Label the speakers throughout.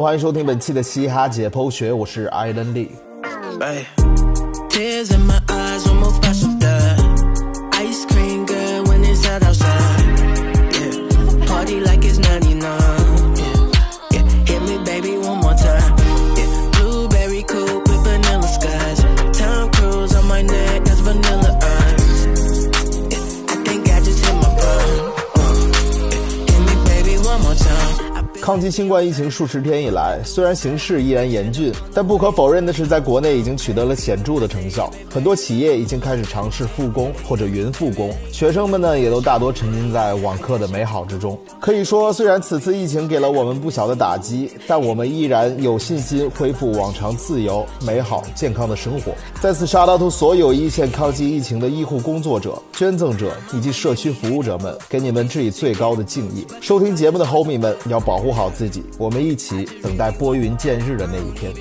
Speaker 1: 欢迎收听本期的嘻哈解剖学，我是艾伦利。抗击新冠疫情数十天以来，虽然形势依然严峻，但不可否认的是，在国内已经取得了显著的成效。很多企业已经开始尝试复工或者云复工，学生们呢也都大多沉浸在网课的美好之中。可以说，虽然此次疫情给了我们不小的打击，但我们依然有信心恢复往常自由、美好、健康的生活。再次 shout out 所有一线抗击疫情的医护工作者、捐赠者以及社区服务者们，给你们致以最高的敬意。收听节目的 homie 们要保护。好自己，我们一起等待拨云见日的那一天。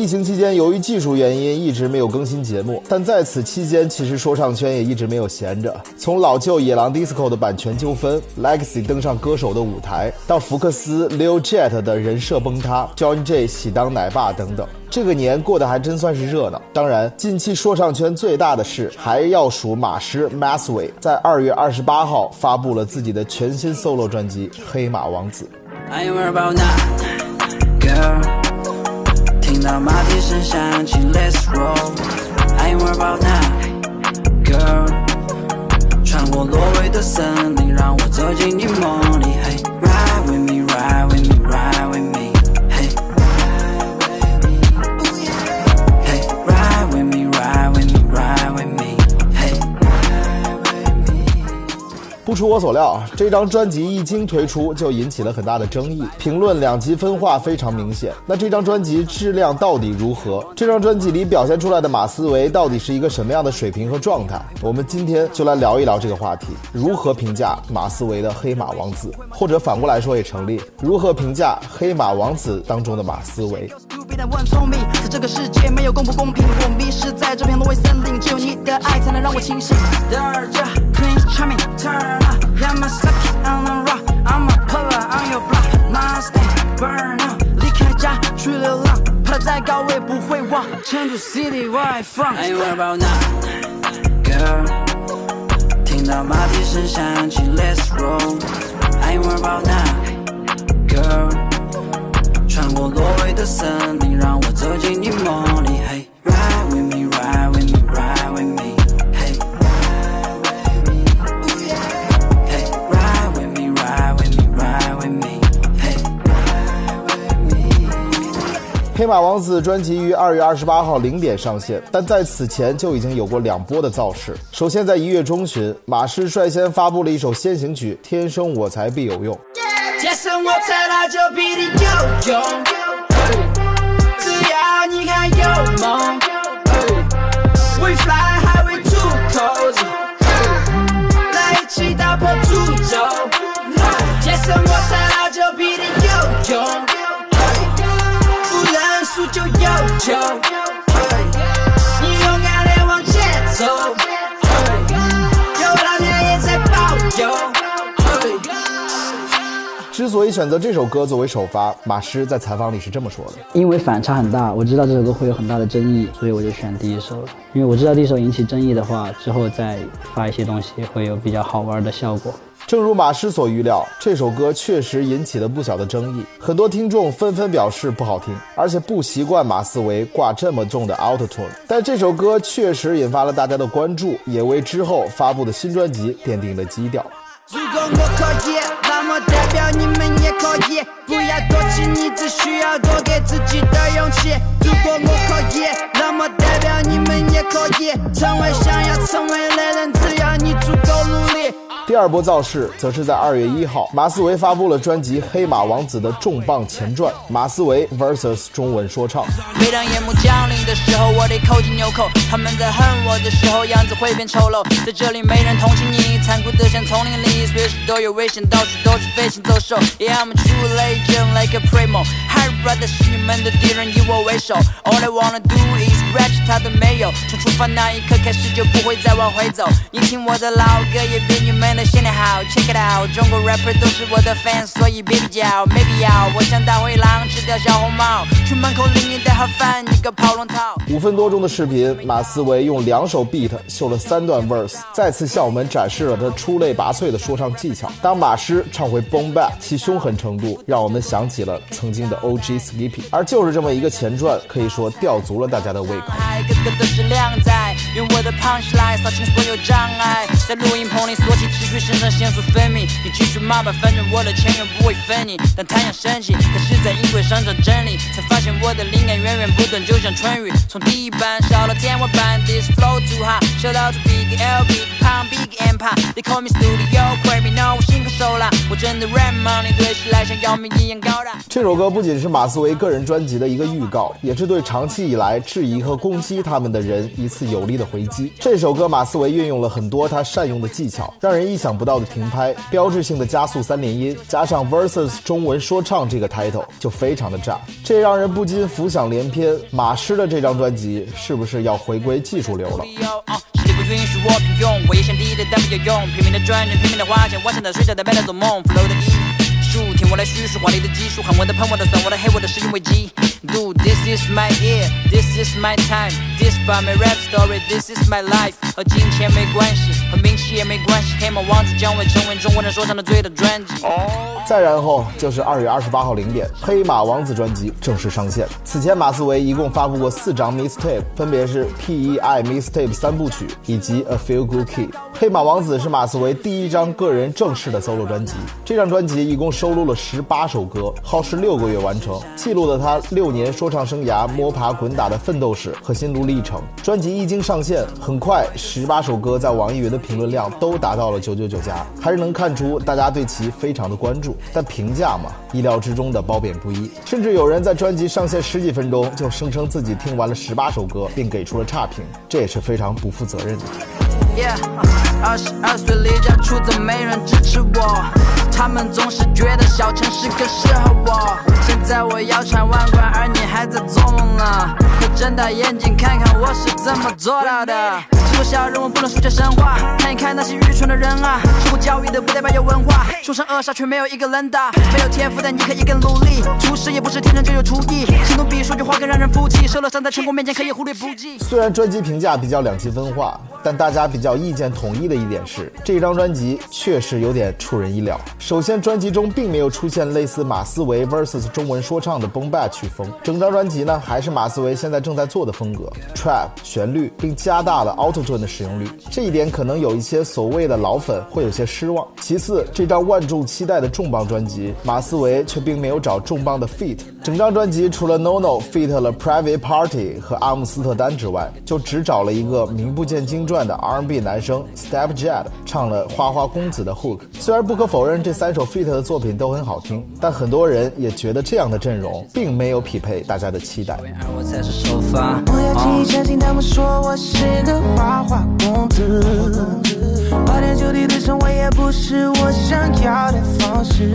Speaker 1: 疫情期间，由于技术原因，一直没有更新节目。但在此期间，其实说唱圈也一直没有闲着。从老旧野狼 disco 的版权纠纷，Legacy 登上歌手的舞台，到福克斯 Lil Jet 的人设崩塌，John J 喜当奶爸等等，这个年过得还真算是热闹。当然，近期说唱圈最大的事，还要数马师 m a s w a y 在二月二十八号发布了自己的全新 solo 专辑《黑马王子》。I am about that girl 听到马蹄声响起，Let's roll，I ain't worried about now，girl。穿过挪威的森林，让我走进你梦里，Hey，ride with me，ride with me 不出我所料，这张专辑一经推出就引起了很大的争议，评论两极分化非常明显。那这张专辑质量到底如何？这张专辑里表现出来的马思唯到底是一个什么样的水平和状态？我们今天就来聊一聊这个话题：如何评价马思唯的《黑马王子》，或者反过来说也成立，如何评价《黑马王子》当中的马思唯？我很聪明，在这个世界没有公不公平，我迷失在这片挪威森林，只有你的爱才能让我清醒。Prince Charming, turn up, yeah my sucky on the rock, I'm a puller on your block, my stay burn up，离开家去流浪，爬得再高我也不会忘。成都 City where I from, I ain't worried about now, girl。听到马蹄声响起，Let's roll, I ain't worried about now, girl。穿过挪威的森马王子专辑于二月二十八号零点上线，但在此前就已经有过两波的造势。首先在一月中旬，马氏率先发布了一首先行曲《天生我材必有用》。天生我材那就必定有用，只要你还有梦。We fly high, we too cozy，来一起打破诅咒。天生我材那就必定有用，有救。你勇敢地往前走，有老天爷在保佑。之所以选择这首歌作为首发，马师在采访里是这么说的：
Speaker 2: 因为反差很大，我知道这首歌会有很大的争议，所以我就选第一首了。因为我知道第一首引起争议的话，之后再发一些东西会有比较好玩的效果。
Speaker 1: 正如马师所预料，这首歌确实引起了不小的争议，很多听众纷纷表示不好听，而且不习惯马思唯挂这么重的 auto tune。但这首歌确实引发了大家的关注，也为之后发布的新专辑奠定了基调。如果我可以，那么代表你们也可以。不要躲起，你只需要多给自己的勇气。如果我可以，那么代表你们也可以。成为想要成为的人，第二波造势则是在二月一号，马思唯发布了专辑《黑马王子》的重磅前传《马思唯 vs 中文说唱》。
Speaker 3: 每当夜幕降临的时候，我得扣紧纽扣。他们在恨我的时候，样子会变丑陋。在这里没人同情你，残酷的像丛林里，随时都有危险，到处都是飞行走兽。Yeah I'm a true legend like a primo。Harry brother 是你们的敌人，以我为首。All I wanna do is reach，他的没有。从出发那一刻开始就不会再往回走。你听我的老歌，也别你们的的现。Check it out，中国 rapper 都是我的 fans，所以别叫，没必要。我像大灰狼，吃掉小红帽。去门口领你带盒饭，你个跑龙套。
Speaker 1: 五分多钟的视频，马思唯用两首 beat 秀了三段 verse，再次向我们展示了他出类拔萃的说唱技巧。当马师唱回 boom bap，其凶狠程度让我们想起了曾经的 OG Skippy。而就是这么一个前传，可以说吊足了大家的胃口。
Speaker 3: 个个都是靓仔，用我的 punch line 扫清所有障碍，在录音棚里锁起持续肾上腺素分泌。你继续骂吧，反正我的钱永不会分你。但太阳升起，可是在衣柜上找真理，才发现我的灵感源源不断，就像春雨从地板烧到天花板。This flow too hot，shout out to Big L Big Pump Big Empire，they call me Studio Criminal，我心狠手辣，我真的 rap money 对起来像姚明一样高大。
Speaker 1: 这首歌不仅是马思唯个人专辑的一个预告，也是对长期以来质疑和攻击他们的人一次有力的回击。这首歌马思唯运用了很多他善用的技巧，让人意想不到的停拍，标志性的加速三连音，加上 versus 中文说唱这个 title 就非常的炸，这让人不禁浮想联翩。马师的这张专辑是不是要回归技术流了？
Speaker 3: 允许我平庸，我也想低的但不要用，拼命的赚钱，拼命的花钱，晚上在睡觉，但白天做梦，flow 的听我来叙述华丽的技术，喊我的喷我的算我的黑我的是因为鸡。Dude, this is my year, this is my time, this is my rap story, this is my life。和金钱没关系，和名气也没关系，黑马王子将会成为中国人说唱的最大专辑。
Speaker 1: 再然后就是二月二十八号零点，《黑马王子》专辑正式上线。此前，马思唯一共发布过四张 mixtape，分别是 P.E.I. mixtape 三部曲以及 A Feel Good Kid。《黑马王子》是马思唯第一张个人正式的 solo 专辑。这张专辑一共收录了十八首歌，耗时六个月完成，记录了他六年说唱生涯摸爬滚打的奋斗史和心路历程。专辑一经上线，很快十八首歌在网易云的评论量都达到了九九九加，还是能看出大家对其非常的关注。但评价嘛，意料之中的褒贬不一，甚至有人在专辑上线十几分钟就声称自己听完了十八首歌，并给出了差评，这也是非常不负责任的。
Speaker 3: Yeah，二十二岁离家出走，没人支持我。他们总是觉得小城市更适合我。现在我腰缠万贯，而你还在做梦呢。快睁大眼睛看看我是怎么做到的。做小人物不能说些神话，看一看那些愚蠢的人啊。受过教育的不代表有文化，凶神恶煞却没有一个人打。没有天赋但你可以更努力，厨师也不是天生就有厨艺。行动比说句话更让人服气，受了伤在成功面前可以忽略不计。
Speaker 1: 虽然专辑评价比较两极分化，但大家比较意见统一的一点是，这张专辑确实有点出人意料。首先，专辑中并没有出现类似马思唯 vs 中文说唱的 boom bap 曲风，整张专辑呢还是马思唯现在正在做的风格，trap 旋律，并加大了 auto tune 的使用率。这一点可能有一些所谓的老粉会有些失望。其次，这张万众期待的重磅专辑，马思唯却并没有找重磅的 feat。整张专辑除了 NONO feat 了 Private Party 和阿姆斯特丹之外，就只找了一个名不见经传的 R&B 男生 Step Jad 唱了《花花公子》的 hook。虽然不可否认这三首 feat 的作品都很好听，但很多人也觉得这样的阵容并没有匹配大家的期待。
Speaker 3: 而我才是首发。
Speaker 4: 我要轻易相信他们说我是个花花公子，花天酒地的生活也不是我想要的方式。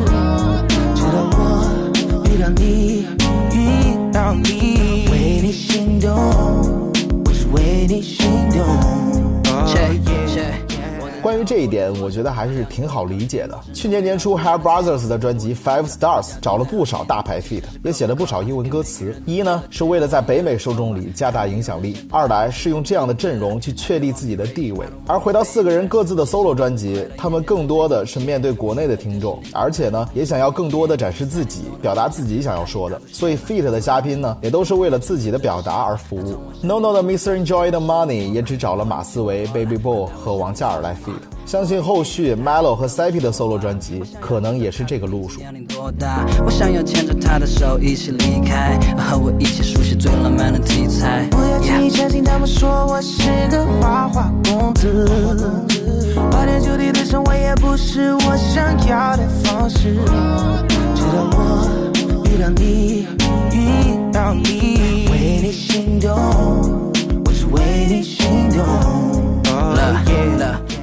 Speaker 4: 直到我遇到你，遇到你，为你心动，我是为你心动。
Speaker 1: 关于这一点，我觉得还是挺好理解的。去年年初，Hair Brothers 的专辑《Five Stars》找了不少大牌 feat，也写了不少英文歌词。一呢是为了在北美受众里加大影响力；二来是用这样的阵容去确立自己的地位。而回到四个人各自的 solo 专辑，他们更多的是面对国内的听众，而且呢也想要更多的展示自己，表达自己想要说的。所以 feat 的嘉宾呢，也都是为了自己的表达而服务。No No 的 Mr. Enjoy the Money 也只找了马思唯、Baby Boy 和王嘉尔来 feat。相信后续 Melo 和 Seppi 的 solo 专辑可能也是这个路数。
Speaker 3: 年龄多大？我想要牵着她的手一起离开，和我一起书写最浪漫的题材。
Speaker 4: 我要轻易相信他们说我是个花花公子，花天酒地的生活也不是我想要的方式。直到我遇到你，遇到你，为你心动，我是为你心动。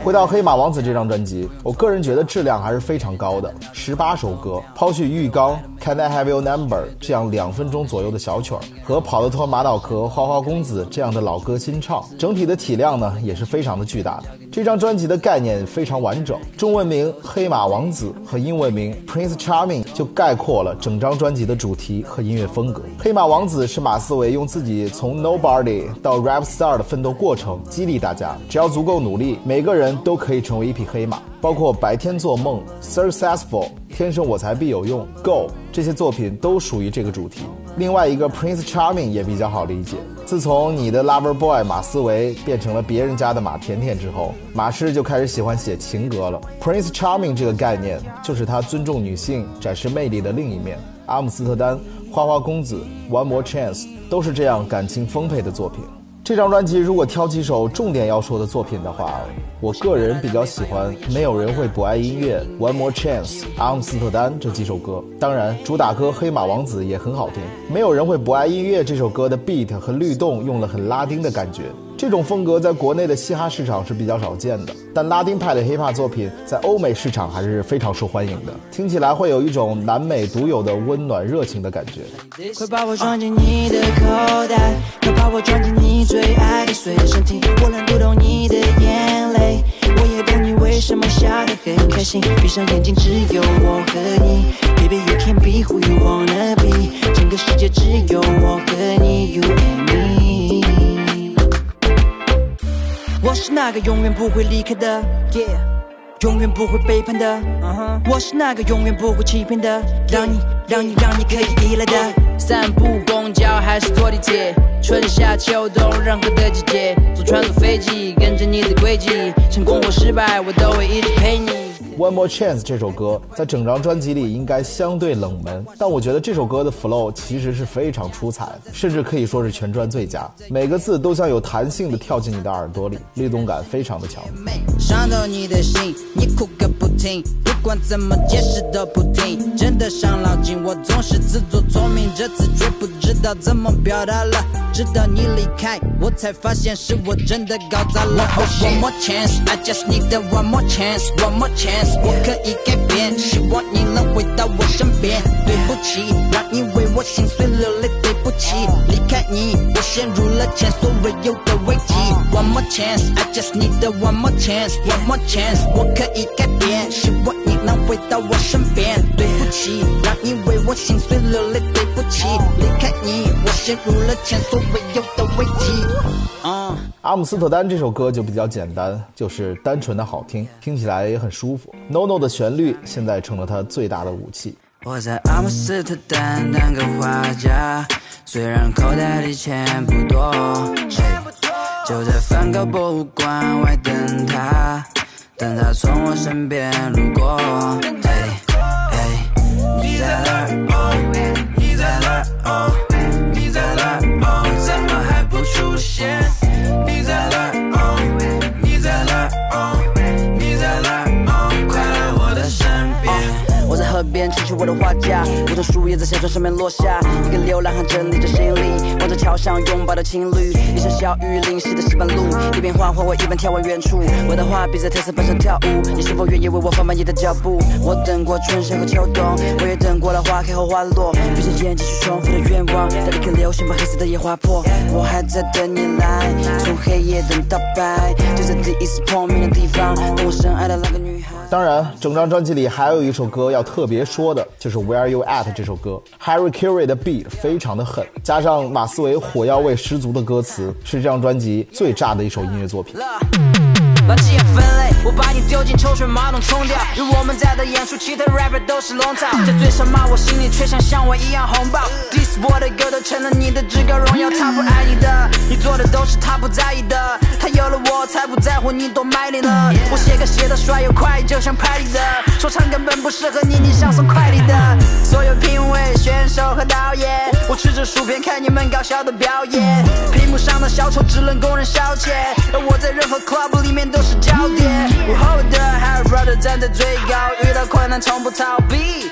Speaker 1: 回到《黑马王子》这张专辑，我个人觉得质量还是非常高的，十八首歌，抛去浴缸、Can I Have Your Number 这样两分钟左右的小曲儿，和跑得脱马脑壳、花花公子这样的老歌新唱，整体的体量呢也是非常的巨大的。这张专辑的概念非常完整，中文名《黑马王子》和英文名 Prince Charming 就概括了整张专辑的主题和音乐风格。黑马王子是马思唯用自己从 Nobody 到 Rap Star 的奋斗过程激励大家，只要足够努力，每个人都可以成为一匹黑马。包括白天做梦、Successful、天生我材必有用、Go 这些作品都属于这个主题。另外一个 Prince Charming 也比较好理解。自从你的 Lover Boy 马思唯变成了别人家的马甜甜之后，马师就开始喜欢写情歌了。Prince Charming 这个概念就是他尊重女性、展示魅力的另一面。阿姆斯特丹、花花公子、One More Chance 都是这样感情丰沛的作品。这张专辑如果挑几首重点要说的作品的话，我个人比较喜欢《没有人会不爱音乐》《One More Chance》《阿姆斯特丹》这几首歌。当然，主打歌《黑马王子》也很好听。《没有人会不爱音乐》这首歌的 beat 和律动用了很拉丁的感觉，这种风格在国内的嘻哈市场是比较少见的。但拉丁派的 hiphop 作品在欧美市场还是非常受欢迎的，听起来会有一种南美独有的温暖热情的感觉。
Speaker 3: 快把我装进你的口袋，快把我装进你最爱的随身听。我能读懂你的眼泪，我也懂你为什么笑得很开心。闭上眼睛，只有我和你，Baby you can be who you wanna be，整个世界只有我和你，You and me。我是那个永远不会离开的，Yeah，永远不会背叛的。我是那个永远不会欺骗的，让你让你让你可以依赖的。散步、公交还是坐地铁，春夏秋冬任何的季节，坐船坐飞机，跟着你的轨迹，成功或失败，我都会一直陪你。
Speaker 1: One More Chance 这首歌在整张专辑里应该相对冷门，但我觉得这首歌的 flow 其实是非常出彩，甚至可以说是全专最佳。每个字都像有弹性的跳进你的耳朵里，律动感非常的强。
Speaker 3: 伤透你的心，你哭个不停，不管怎么解释都不听，真的伤脑筋。我总是自作聪明，这次却不知道怎么表达了。直到你离开，我才发现是我真的搞砸了。One more chance, I just need one more chance, one more chance，我可以改变，希望你能回到我身边。对不起，让你为我心碎流泪，对不起，离开你，我陷入了前所未有的危机。One more chance, I just need the one more chance, one more chance，我可以改变，希望你能回到我身边。对不起，让你为我心碎流泪，对不起，离开你，我陷入了前所未有的危机。嗯。
Speaker 1: 阿姆斯特丹这首歌就比较简单，就是单纯的好听，听起来也很舒服。No No 的旋律现在成了他最大的武器。
Speaker 3: 我在阿姆斯特丹当个画家，虽然口袋里钱不多，就在梵高博物馆外等他，等他从我身边路过。哎哎，你在哪儿？哦，你在哪儿？哦，你在哪儿？哦，怎么还不出现？在河边撑起我的画架，我的树叶在小船上面落下，一个流浪汉整理着行李，望着桥上拥抱的情侣，一场小雨淋湿的石板路，一边画画我一边眺望远处，我的画笔在特色板上跳舞，你是否愿意为我放慢你的脚步？我等过春夏和秋冬，我也等过了花开和花落，闭着眼睛去重复的愿望，在一颗流星把黑色的夜划破，我还在等你来，从黑夜等到白，就在第一次碰面的地方，等我深爱的那个女孩。
Speaker 1: 当然，整张专辑里还有一首歌要特别说的，就是《Where You At》这首歌。Harry Carey 的 beat 非常的狠，加上马思唯火药味十足的歌词，是这张专辑最炸的一首音乐作品。
Speaker 3: 把气分类，我把你丢进抽水马桶冲掉。有我们在的演出，其他 rapper 都是龙套。在嘴上骂我，心里却想像我一样红爆。Diss 我的歌都成了你的至高荣耀，他不爱你的，你做的都是他不在意的。他有了我才不在乎。你多卖力了。我写歌写的帅又快，就像拍立得，说唱根本不适合你，你想送快递的。所有评委、选手和导演，我吃着薯片看你们搞笑的表演。屏幕上的小丑只能供人消遣，而我在任何 club 里面都是焦点。午后的 Harry Brother 站在最高，遇到困难从不逃避。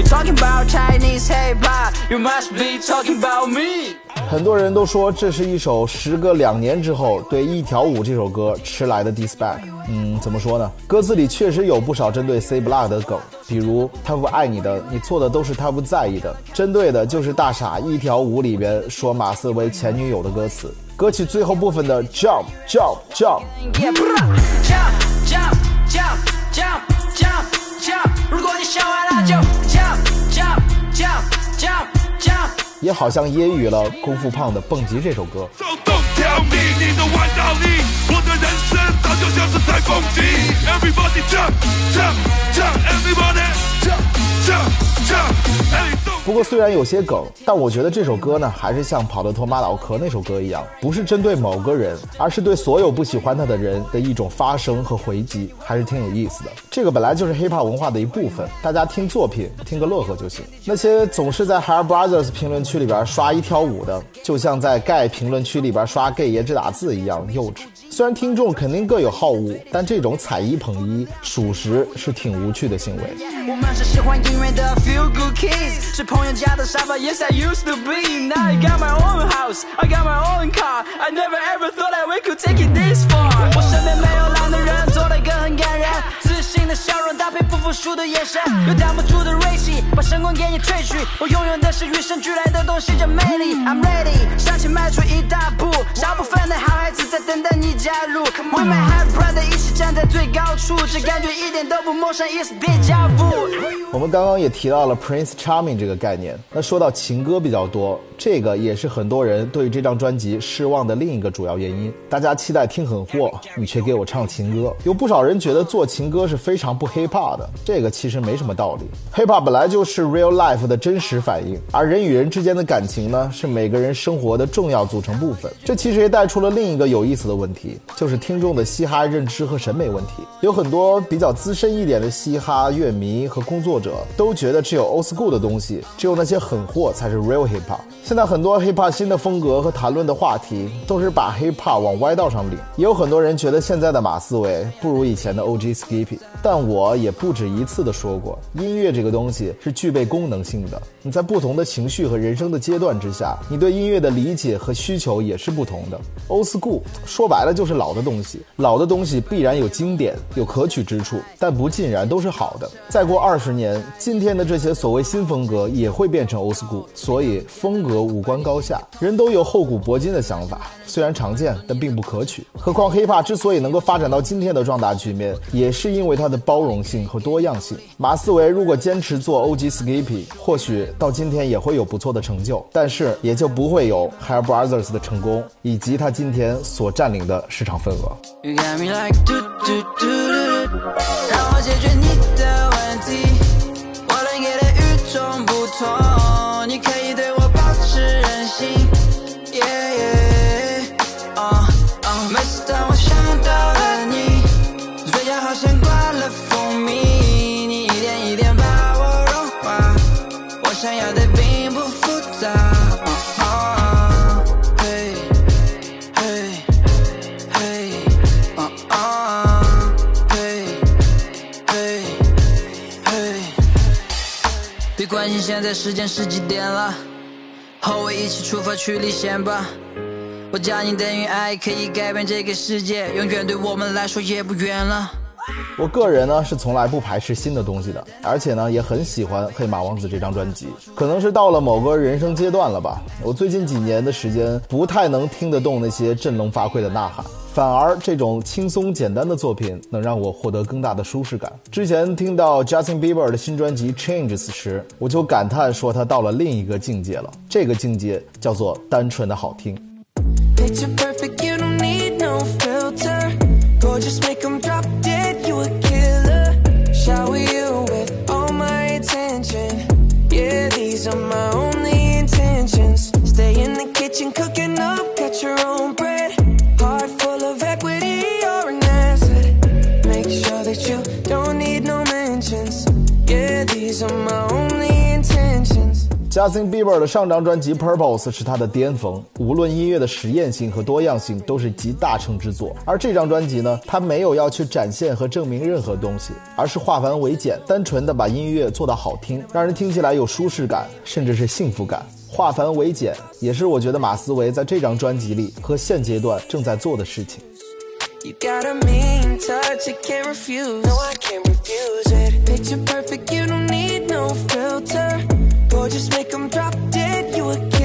Speaker 3: You talking about Chinese hip hop, you must be talking about me.
Speaker 1: 很多人都说这是一首时隔两年之后对《一条舞》这首歌迟来的 diss back。嗯，怎么说呢？歌词里确实有不少针对 C Block 的梗，比如他不爱你的，你错的都是他不在意的，针对的就是大傻《一条舞》里边说马思唯前女友的歌词。歌曲最后部分的 jump jump jump。
Speaker 3: Yeah, jump, jump, jump, jump, jump, jump. 如果你想完了就 jump, jump, jump.
Speaker 1: 也好像揶揄了功夫胖的《蹦极》这首歌。
Speaker 5: So don't tell me 你的外道理，我的人生早就像是在蹦极。Everybody jump jump jump, everybody jump
Speaker 1: 不过虽然有些梗，但我觉得这首歌呢，还是像跑得脱马脑壳那首歌一样，不是针对某个人，而是对所有不喜欢他的人的一种发声和回击，还是挺有意思的。这个本来就是 hiphop 文化的一部分，大家听作品听个乐呵就行。那些总是在 Hair Brothers 评论区里边刷一条舞的，就像在 gay 评论区里边刷 gay 颜值打字一样幼稚。虽然听众肯定各有好恶，但这种踩一捧一，属实是挺无趣的行为。
Speaker 3: 我们是喜欢音乐的 feel good kids，是朋友家的沙发。Yes, I used to be. Now I got my own house, I got my own car. I never ever thought that we could take it this far. 我身边没有懒的人，做了一个很感人， 自信的笑容搭配不服输的眼神，有挡不住的锐气，把神光给你褪去。我拥有的是与生俱来的东西，叫魅力。I'm ready，向前迈出一大步，少部分的好孩子在等待你加入。We might have brother 一起站在最高处，这感觉一点都不陌生，It's deja vu。
Speaker 1: 我们刚刚也提到了 Prince Charming 这个概念。那说到情歌比较多，这个也是很多人对这张专辑失望的另一个主要原因。大家期待听狠货，你却给我唱情歌。有不少人觉得做情歌是非常不 hip hop 的，这个其实没什么道理。hip hop 本来就是 real life 的真实反应，而人与人之间的感情呢，是每个人生活的重要组成部分。这其实也带出了另一个有意思的问题，就是听众的嘻哈认知和审美问题。有很多比较资深一点的嘻哈乐迷和工作者都觉得只有 old school 的东西，只有那些狠货才是 real hip hop。现在很多 hip hop 新的风格和谈论的话题都是把 hip hop 往歪道上领。也有很多人觉得现在的马思唯不如以前的 OG Skippy，但我也不止一次的说过，音乐这个东西是具备功能性的。你在不同的情绪和人生的阶段之下，你对音乐的理解和需求也是不同的。old school 说白了就是老的东西，老的东西必然有经典，有可取之处，但不尽然都是好的。再过二十年，今天的这些所谓新风格也会变成 old school，所以风格无关高下，人都有厚古薄今的想法，虽然常见，但并不可取。何况 hiphop 之所以能够发展到今天的壮大局面，也是因为它的包容性和多样性。马思唯如果坚持做 OG Skippy，或许到今天也会有不错的成就，但是也就不会有 Hair Brothers 的成功，以及他今天所占领的市场份额。
Speaker 3: 让我解决你别关心现在时间是几点了，和我一起出发去历险吧。我叫你等于爱，可以改变这个世界，永远对我们来说也不远了。
Speaker 1: 我个人呢是从来不排斥新的东西的，而且呢也很喜欢《黑马王子》这张专辑。可能是到了某个人生阶段了吧，我最近几年的时间不太能听得动那些振聋发聩的呐喊，反而这种轻松简单的作品能让我获得更大的舒适感。之前听到 Justin Bieber 的新专辑《Changes》时，我就感叹说他到了另一个境界了，这个境界叫做单纯的好听。Justin Bieber 的上张专辑《Purpose》是他的巅峰，无论音乐的实验性和多样性都是集大成之作。而这张专辑呢，他没有要去展现和证明任何东西，而是化繁为简，单纯的把音乐做到好听，让人听起来有舒适感，甚至是幸福感。化繁为简，也是我觉得马思唯在这张专辑里和现阶段正在做的事情。
Speaker 4: You got a mean touch, I can't refuse. No, I can't refuse it. Picture perfect, you don't need no filter. Just make 'em drop dead, you a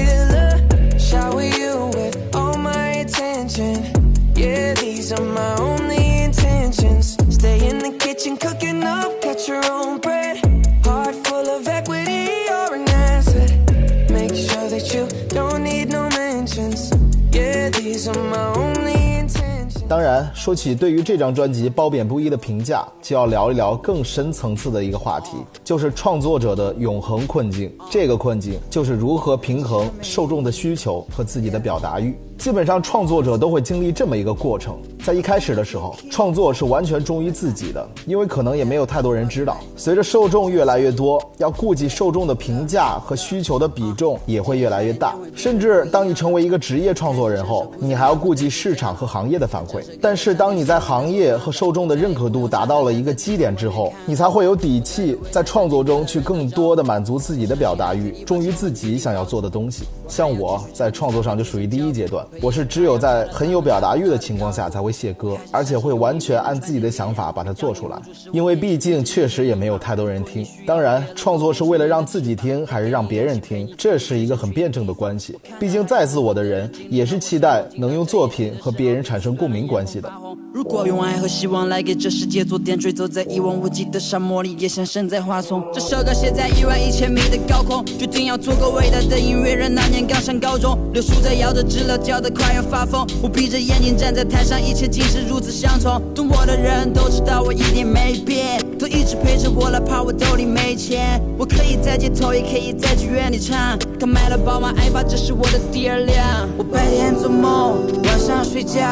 Speaker 1: 说起对于这张专辑褒贬不一的评价，就要聊一聊更深层次的一个话题，就是创作者的永恒困境。这个困境就是如何平衡受众的需求和自己的表达欲。基本上，创作者都会经历这么一个过程：在一开始的时候，创作是完全忠于自己的，因为可能也没有太多人知道。随着受众越来越多，要顾及受众的评价和需求的比重也会越来越大。甚至当你成为一个职业创作人后，你还要顾及市场和行业的反馈。但是，当你在行业和受众的认可度达到了一个基点之后，你才会有底气在创作中去更多的满足自己的表达欲，忠于自己想要做的东西。像我在创作上就属于第一阶段，我是只有在很有表达欲的情况下才会写歌，而且会完全按自己的想法把它做出来。因为毕竟确实也没有太多人听。当然，创作是为了让自己听还是让别人听，这是一个很辩证的关系。毕竟再自我的人也是期待能用作品和别人产生共鸣关系的。
Speaker 3: 如果用爱和希望来给这世界做点缀，走在一望无际的沙漠里，也像身在花丛。这首歌写在一万一千米的高空，决定要做个伟大的音乐人。那年刚上高中，柳树在摇着枝了，叫得快要发疯。我闭着眼睛站在台上，一切竟是如此相同。懂我的人都知道我一点没变，一直陪着我，哪怕我兜里没钱。我可以在街头，也可以在剧院里唱。刚买了宝马 i 八，这是我的第二辆。我白天做梦，晚上睡觉，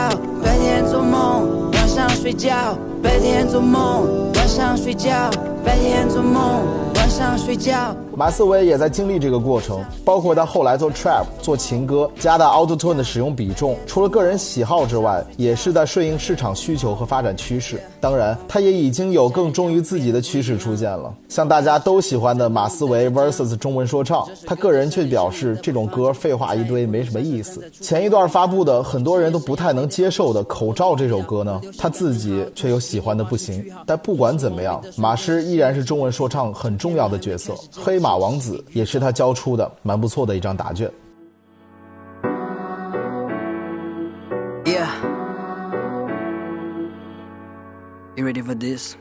Speaker 3: 白天做梦，晚上睡觉，白天做梦，晚上睡觉，白天做梦，上睡觉。
Speaker 1: 马思唯也在经历这个过程，包括他后来做 trap、做情歌，加大 auto tune 的使用比重。除了个人喜好之外，也是在顺应市场需求和发展趋势。当然，他也已经有更忠于自己的趋势出现了，像大家都喜欢的马思唯 vs 中文说唱，他个人却表示这种歌废话一堆，没什么意思。前一段发布的很多人都不太能接受的《口罩》这首歌呢，他自己却又喜欢的不行。但不管怎么样，马师依然是中文说唱很重要的角色。黑马王子也是他交出的蛮不错的一张答卷。
Speaker 3: Yeah. You ready for this?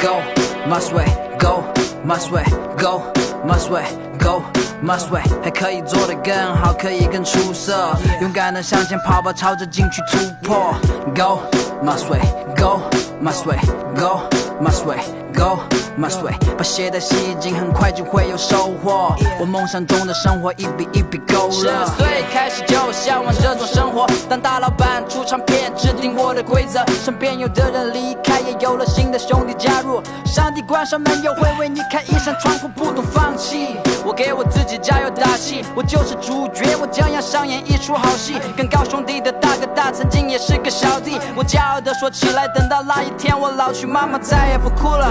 Speaker 3: Go, must way, go, must way, go, must way, go, must way，还可以做得更好，可以更出色，勇敢的向前跑吧，朝着禁区突破。Go, must way, go, must way, go, must way, go, must way，把鞋带系紧，很快就会有收获。我梦想中的生活一笔一笔勾勒。十二岁开始就向往这种生活，当大老板出唱片，制定我的规则。身边有的人离开，新的兄弟加入。上帝关上门，又会为你开一扇窗户，不懂放弃。我给我自己加油打气，我就是主角，我将要上演一出好戏。跟高兄弟的大哥大曾经也是个小弟，我骄傲地说起来，等到那一天我老去，妈妈再也不哭了。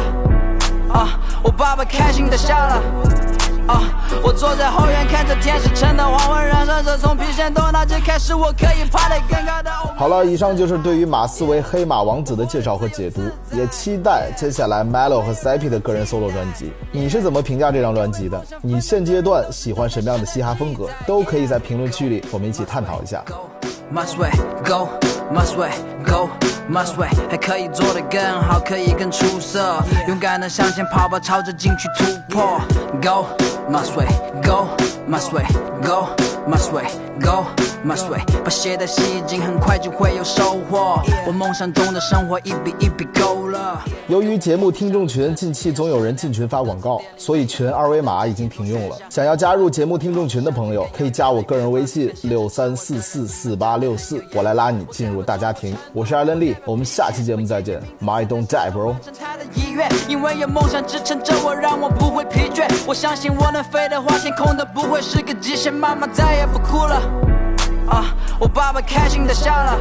Speaker 3: 啊，我爸爸开心地笑了。啊，我坐在后院看着天使城的黄昏燃烧着，从郫县到那街开始，我可以爬得更高的。
Speaker 1: 好了，以上就是对于马思唯黑马王子的介绍和解读，也期待接下来 Melo 和 Sappi 的个人 solo 专辑。你是怎么评价这张专辑的？你现阶段喜欢什么样的嘻哈风格？都可以在评论区里我们一起探讨一下。
Speaker 3: Must way go, must way go, must way，还可以做得更好，可以更出色，勇敢的向前跑吧，朝着禁区突破。Go, must way. Go, must way go must way go must way，把鞋带洗净，很快就会有收获。我梦想中的生活一笔一笔勾勒。
Speaker 1: 由于节目听众群近期总有人进群发广告，所以群二维码已经停用了。想要加入节目听众群的朋友，可以加我个人微信六三四四四八六四，我来拉你进入大家庭。我是艾伦利，我们下期节目再见。My don't die, bro。
Speaker 3: 因为有梦想支撑着我，让我不会疲倦。我相信我能飞的话，天空都不会是个极限。妈妈再也不哭了，啊，我爸爸开心的笑了。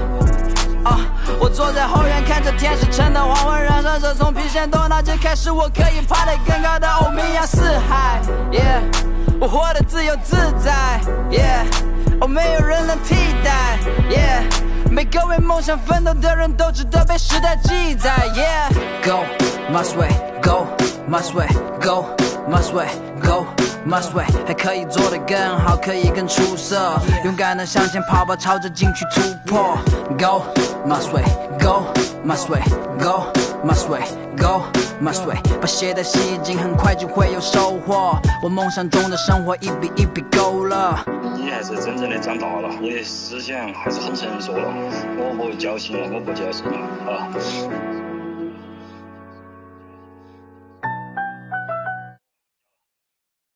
Speaker 3: 啊！我坐在后院看着天使城的黄昏燃烧着，从郫县多那街开始，我可以爬得更高的欧米亚四海。我活得自由自在。哦，没有人能替代。每个为梦想奋斗的人都值得被时代记载。Go my way, go my way, go. Must way go must way，还可以做得更好，可以更出色。勇敢的向前跑吧，朝着禁区突破。Go must way go must way go must way go must way，把鞋带系紧，很快就会有收获。我梦想中的生活一笔一笔勾勒。
Speaker 6: 你还是真正的长大了，你的思想还是很成熟了。我不矫情了，我不矫情了啊！